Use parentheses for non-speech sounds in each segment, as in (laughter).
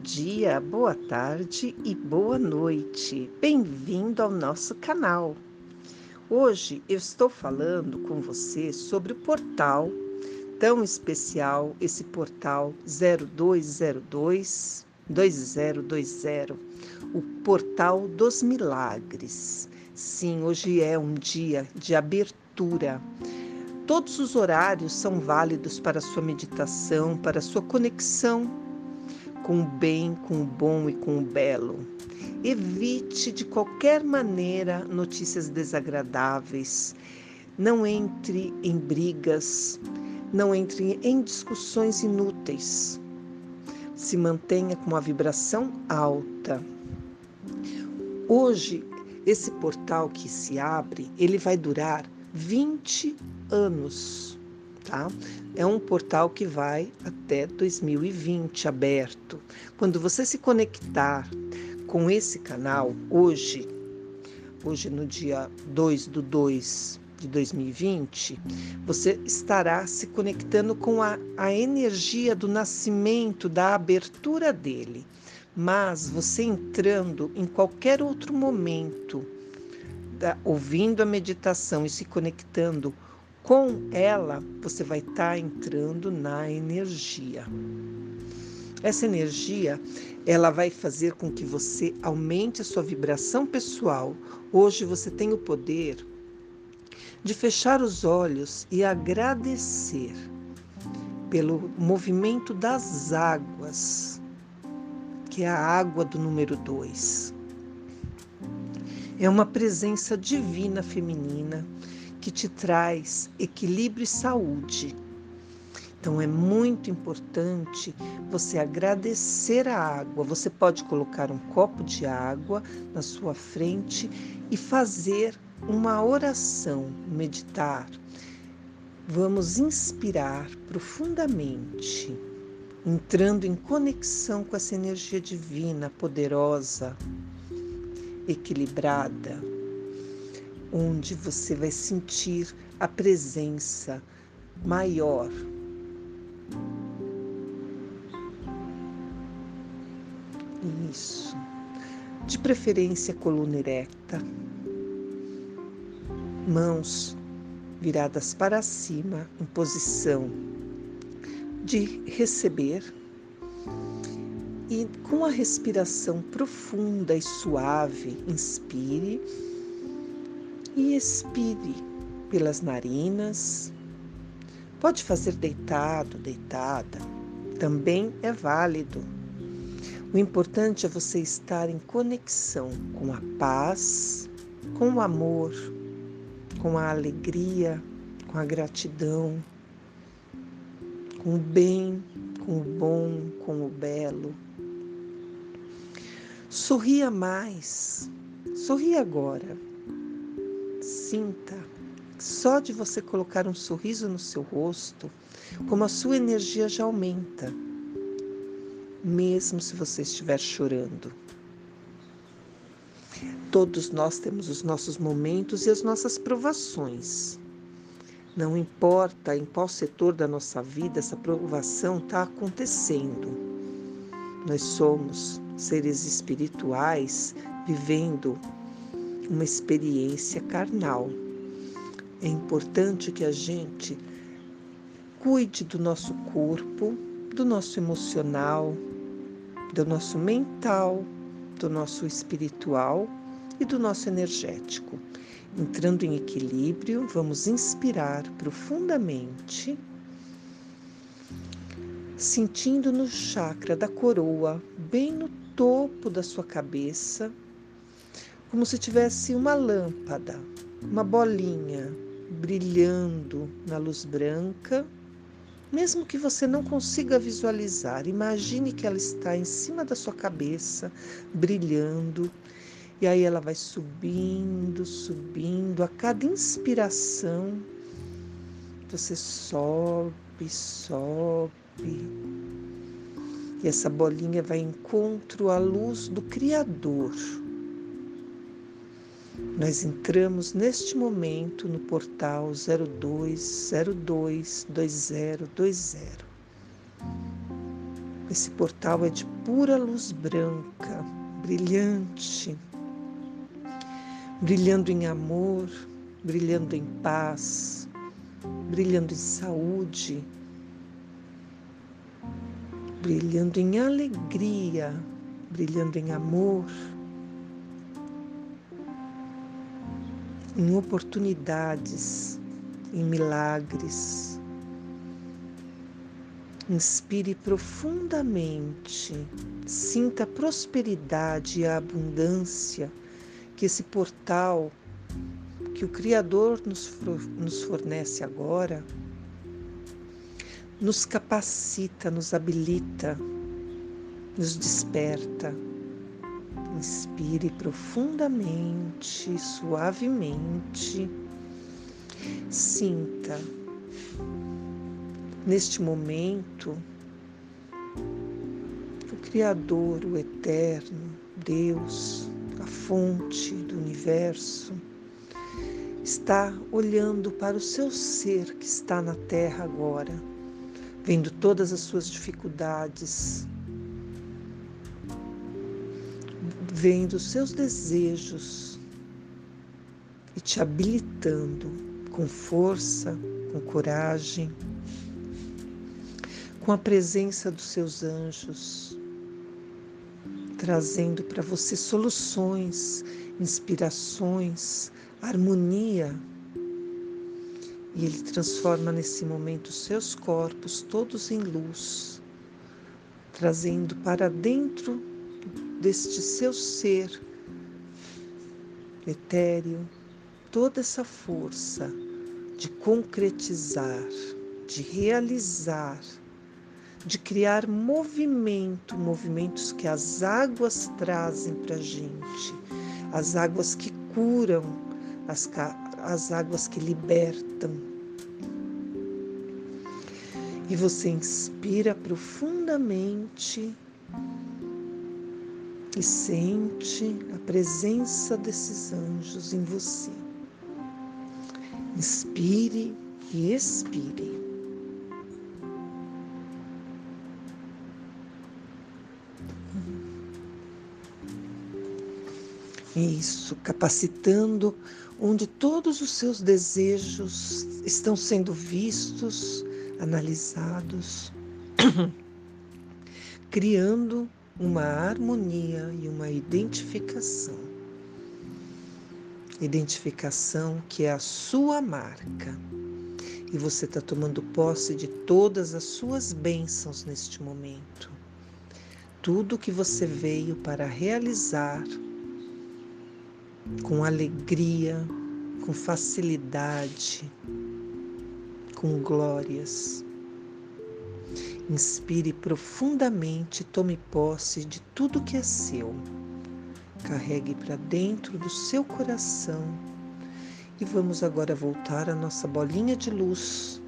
dia, boa tarde e boa noite. Bem-vindo ao nosso canal. Hoje eu estou falando com você sobre o portal tão especial, esse portal 0202 2020, o portal dos milagres. Sim, hoje é um dia de abertura. Todos os horários são válidos para sua meditação, para sua conexão com o bem, com o bom e com o belo. Evite de qualquer maneira notícias desagradáveis. Não entre em brigas, não entre em discussões inúteis. Se mantenha com uma vibração alta. Hoje, esse portal que se abre, ele vai durar 20 anos tá? É um portal que vai até 2020 aberto. Quando você se conectar com esse canal hoje, hoje no dia 2 do 2 de 2020, você estará se conectando com a, a energia do nascimento, da abertura dele. Mas você entrando em qualquer outro momento, da, ouvindo a meditação e se conectando com ela, você vai estar tá entrando na energia. Essa energia, ela vai fazer com que você aumente a sua vibração pessoal. Hoje você tem o poder de fechar os olhos e agradecer pelo movimento das águas, que é a água do número 2. É uma presença divina feminina que te traz equilíbrio e saúde. Então é muito importante você agradecer a água. Você pode colocar um copo de água na sua frente e fazer uma oração, meditar. Vamos inspirar profundamente, entrando em conexão com essa energia divina, poderosa, equilibrada onde você vai sentir a presença maior. Isso. De preferência, coluna erecta, mãos viradas para cima, em posição de receber. E com a respiração profunda e suave, inspire e expire pelas narinas. Pode fazer deitado, deitada, também é válido. O importante é você estar em conexão com a paz, com o amor, com a alegria, com a gratidão, com o bem, com o bom, com o belo. Sorria mais, sorria agora sinta, só de você colocar um sorriso no seu rosto, como a sua energia já aumenta, mesmo se você estiver chorando. Todos nós temos os nossos momentos e as nossas provações. Não importa em qual setor da nossa vida essa provação está acontecendo. Nós somos seres espirituais vivendo uma experiência carnal. É importante que a gente cuide do nosso corpo, do nosso emocional, do nosso mental, do nosso espiritual e do nosso energético. Entrando em equilíbrio, vamos inspirar profundamente, sentindo no chakra da coroa, bem no topo da sua cabeça, como se tivesse uma lâmpada, uma bolinha brilhando na luz branca. Mesmo que você não consiga visualizar, imagine que ela está em cima da sua cabeça, brilhando, e aí ela vai subindo, subindo. A cada inspiração, você sobe, sobe. E essa bolinha vai encontro à luz do Criador nós entramos neste momento no portal 02022020. Esse portal é de pura luz branca, brilhante, brilhando em amor, brilhando em paz, brilhando em saúde, brilhando em alegria, brilhando em amor, em oportunidades, em milagres. Inspire profundamente, sinta a prosperidade e a abundância que esse portal que o Criador nos, fornece agora nos capacita, nos habilita, nos desperta. Inspire profundamente, suavemente. Sinta neste momento o Criador, o Eterno, Deus, a fonte do universo, está olhando para o seu ser que está na terra agora vendo todas as suas dificuldades, vendo seus desejos e te habilitando com força, com coragem, com a presença dos seus anjos, trazendo para você soluções, inspirações, harmonia. E Ele transforma nesse momento seus corpos todos em luz, trazendo para dentro deste seu ser etéreo toda essa força de concretizar, de realizar, de criar movimento, movimentos que as águas trazem para a gente, as águas que curam, as, as águas que libertam. E você inspira profundamente e sente a presença desses anjos em você. Inspire e expire. Isso, capacitando onde todos os seus desejos estão sendo vistos, analisados, (clears throat) criando uma harmonia e uma identificação. Identificação que é a sua marca. E você está tomando posse de todas as suas bênçãos neste momento. Tudo que você veio para realizar com alegria, com facilidade, com glórias. Inspire profundamente, tome posse de tudo que é seu. Carregue para dentro do seu coração. E vamos agora voltar à nossa bolinha de luz,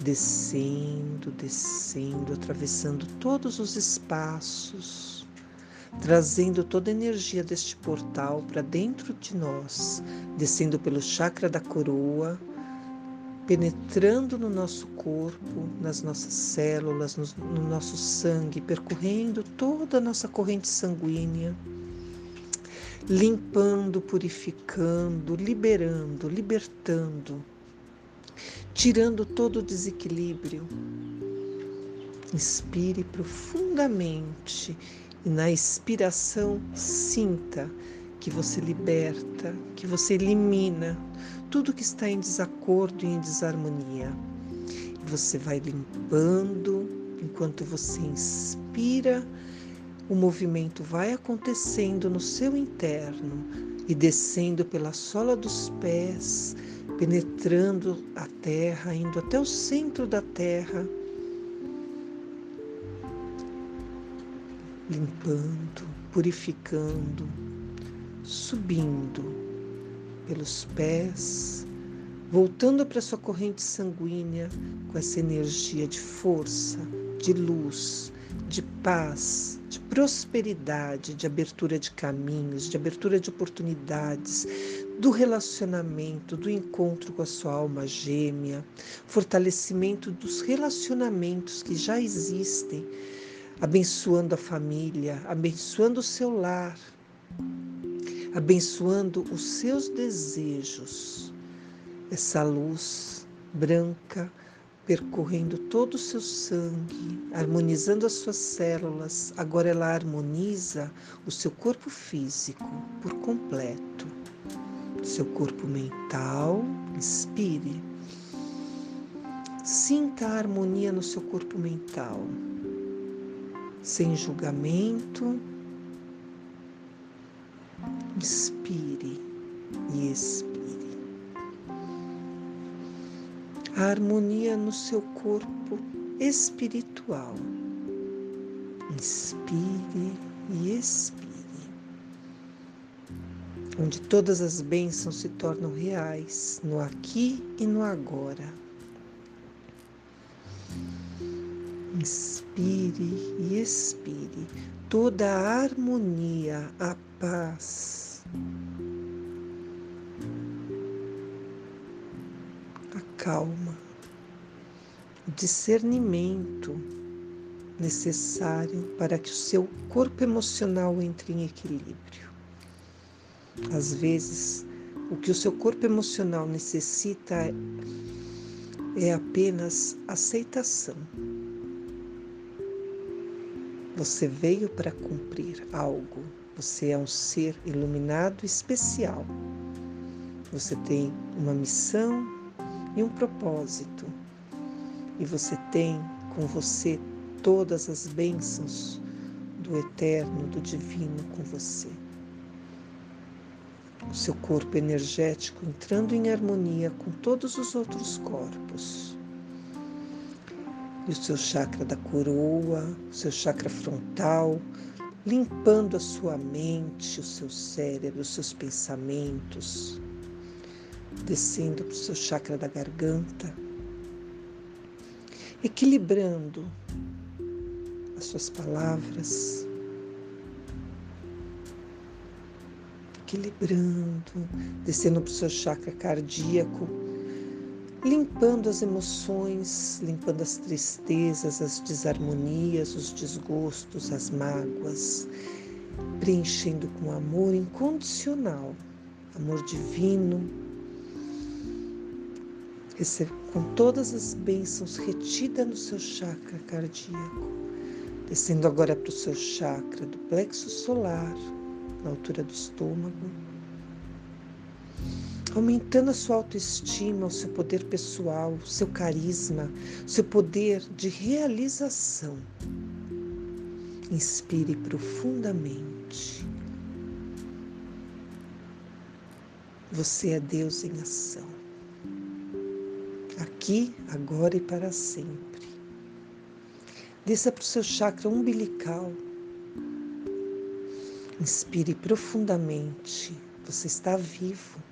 descendo, descendo, atravessando todos os espaços. Trazendo toda a energia deste portal para dentro de nós, descendo pelo chakra da coroa, penetrando no nosso corpo, nas nossas células, no, no nosso sangue, percorrendo toda a nossa corrente sanguínea, limpando, purificando, liberando, libertando, tirando todo o desequilíbrio. Inspire profundamente e na expiração, sinta que você liberta, que você elimina tudo que está em desacordo e em desarmonia. Você vai limpando enquanto você inspira, o movimento vai acontecendo no seu interno e descendo pela sola dos pés, penetrando a terra, indo até o centro da terra limpando, purificando, subindo pelos pés, voltando para sua corrente sanguínea com essa energia de força, de luz, de paz, de prosperidade, de abertura de caminhos, de abertura de oportunidades, do relacionamento, do encontro com a sua alma gêmea, fortalecimento dos relacionamentos que já existem abençoando a família, abençoando o seu lar, abençoando os seus desejos. Essa luz branca percorrendo todo o seu sangue, harmonizando as suas células. Agora ela harmoniza o seu corpo físico por completo. Seu corpo mental, inspire. Sinta a harmonia no seu corpo mental, sem julgamento. Inspire e expire. a harmonia no seu corpo espiritual. Inspire e expire. Onde todas as bênçãos se tornam reais, no aqui e no agora. Inspire e expire toda a harmonia, a paz calma, o discernimento necessário para que o seu corpo emocional entre em equilíbrio. Às vezes, o que o seu corpo emocional necessita é apenas aceitação. Você veio para cumprir algo. Você é um ser iluminado especial. Você tem uma missão, e um propósito. E você tem com você todas as bênçãos do eterno, do divino com você. O seu corpo energético entrando em harmonia com todos os outros corpos. E o seu chakra da coroa, o seu chakra frontal, limpando a sua mente, o seu cérebro, os seus pensamentos, descendo para o seu chakra da garganta, equilibrando as suas palavras, equilibrando, descendo para o seu chakra cardíaco, limpando as emoções, limpando as tristezas, as desarmonias, os desgostos, as mágoas, preenchendo com amor incondicional, amor divino, com todas as bênçãos retidas no seu chakra cardíaco, descendo agora para o seu chakra do plexo solar, na altura do estômago, aumentando a sua autoestima, o seu poder pessoal, o seu carisma, o seu poder de realização. Inspire profundamente. Você é Deus em ação aqui, agora e para sempre. Desça para o seu chakra umbilical. Inspire profundamente. Você está vivo.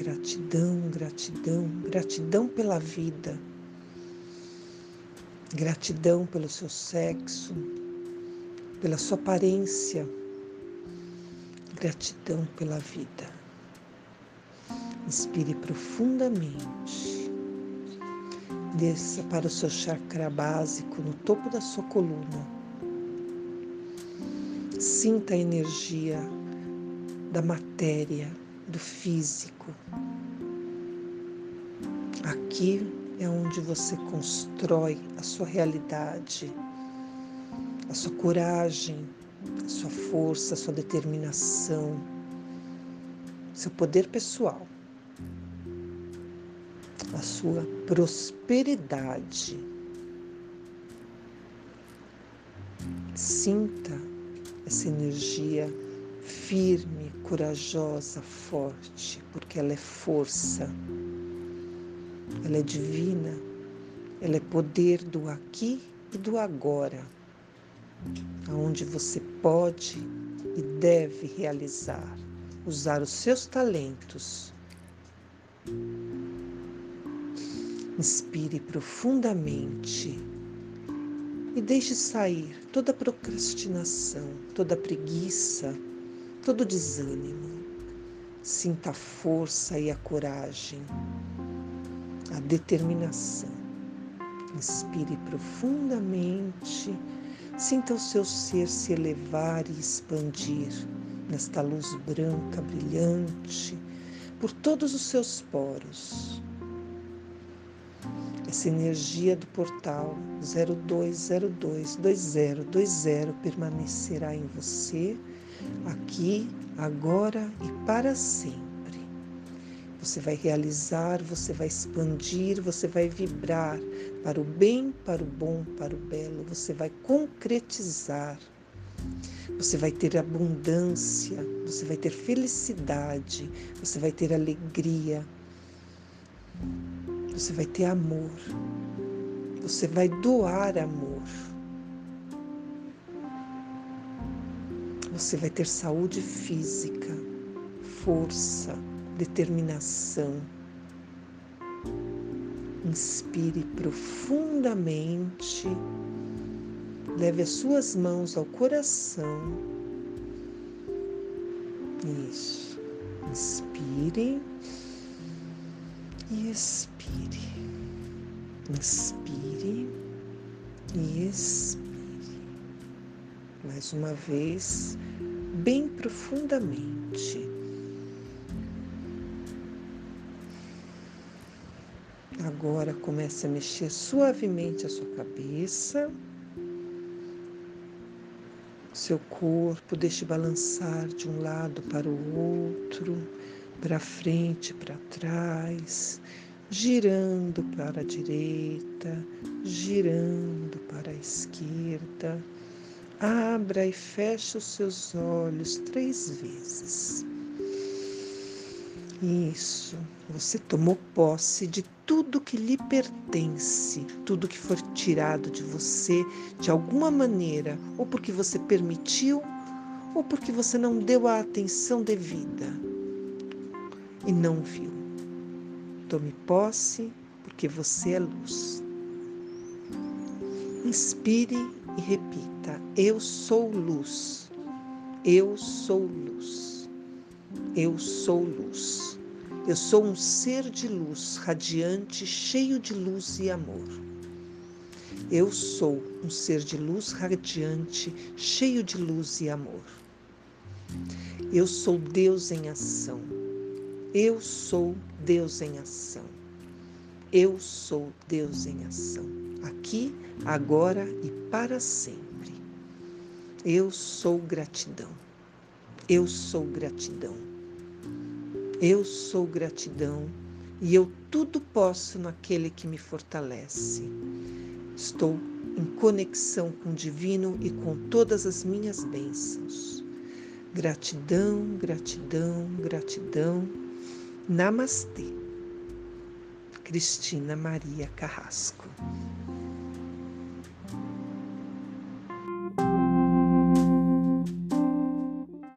Gratidão, gratidão, gratidão pela vida. Gratidão pelo seu sexo, pela sua aparência. Gratidão pela vida. Inspire profundamente. Desça para o seu chakra básico no topo da sua coluna. Sinta a energia da matéria, do físico. Aqui é onde você constrói a sua realidade, a sua coragem, a sua força, a sua determinação, seu poder pessoal a sua prosperidade. Sinta essa energia firme, corajosa, forte, porque ela é força, ela é divina, ela é poder do aqui e do agora, aonde você pode e deve realizar, usar os seus talentos. Inspire profundamente e deixe sair toda procrastinação, toda preguiça, todo desânimo. Sinta a força e a coragem, a determinação. Inspire profundamente, Sinta o seu ser se elevar e expandir nesta luz branca brilhante por todos os seus poros. Essa energia do portal 02022020 permanecerá em você, aqui, agora e para sempre. Você vai realizar, você vai expandir, você vai vibrar para o bem, para o bom, para o belo, você vai concretizar. Você vai ter abundância, você vai ter felicidade, você vai ter alegria, você vai ter amor, você vai doar amor. Você vai ter saúde física, força, determinação. Inspire profundamente, leve as suas mãos ao coração. Isso. Inspire e expire. Inspire e expire. Mais uma vez, bem profundamente. Agora comece a mexer suavemente a sua cabeça, seu corpo, deixe balançar de um lado para o outro, para frente, para trás, girando para a direita, girando para a esquerda. Abra e feche os seus olhos três vezes. Isso, você tomou posse de tudo que lhe pertence, tudo que for tirado de você de alguma maneira, ou porque você permitiu, ou porque você não deu a atenção devida e não viu. Tome posse, porque você é luz. Inspire e repita: Eu sou luz. Eu sou luz. Eu sou luz. Eu sou um ser de luz, radiante, cheio de luz e amor. Eu sou um ser de luz radiante, cheio de luz e amor. Eu sou Deus em ação. Eu sou Deus em ação. Eu sou Deus em ação. Aqui, agora e para sempre. Eu sou gratidão. Eu sou gratidão. Eu sou gratidão e eu tudo posso naquele que me fortalece. Estou em conexão com o divino e com todas as minhas bênçãos. Gratidão, gratidão, gratidão. Namastê. Cristina Maria Carrasco.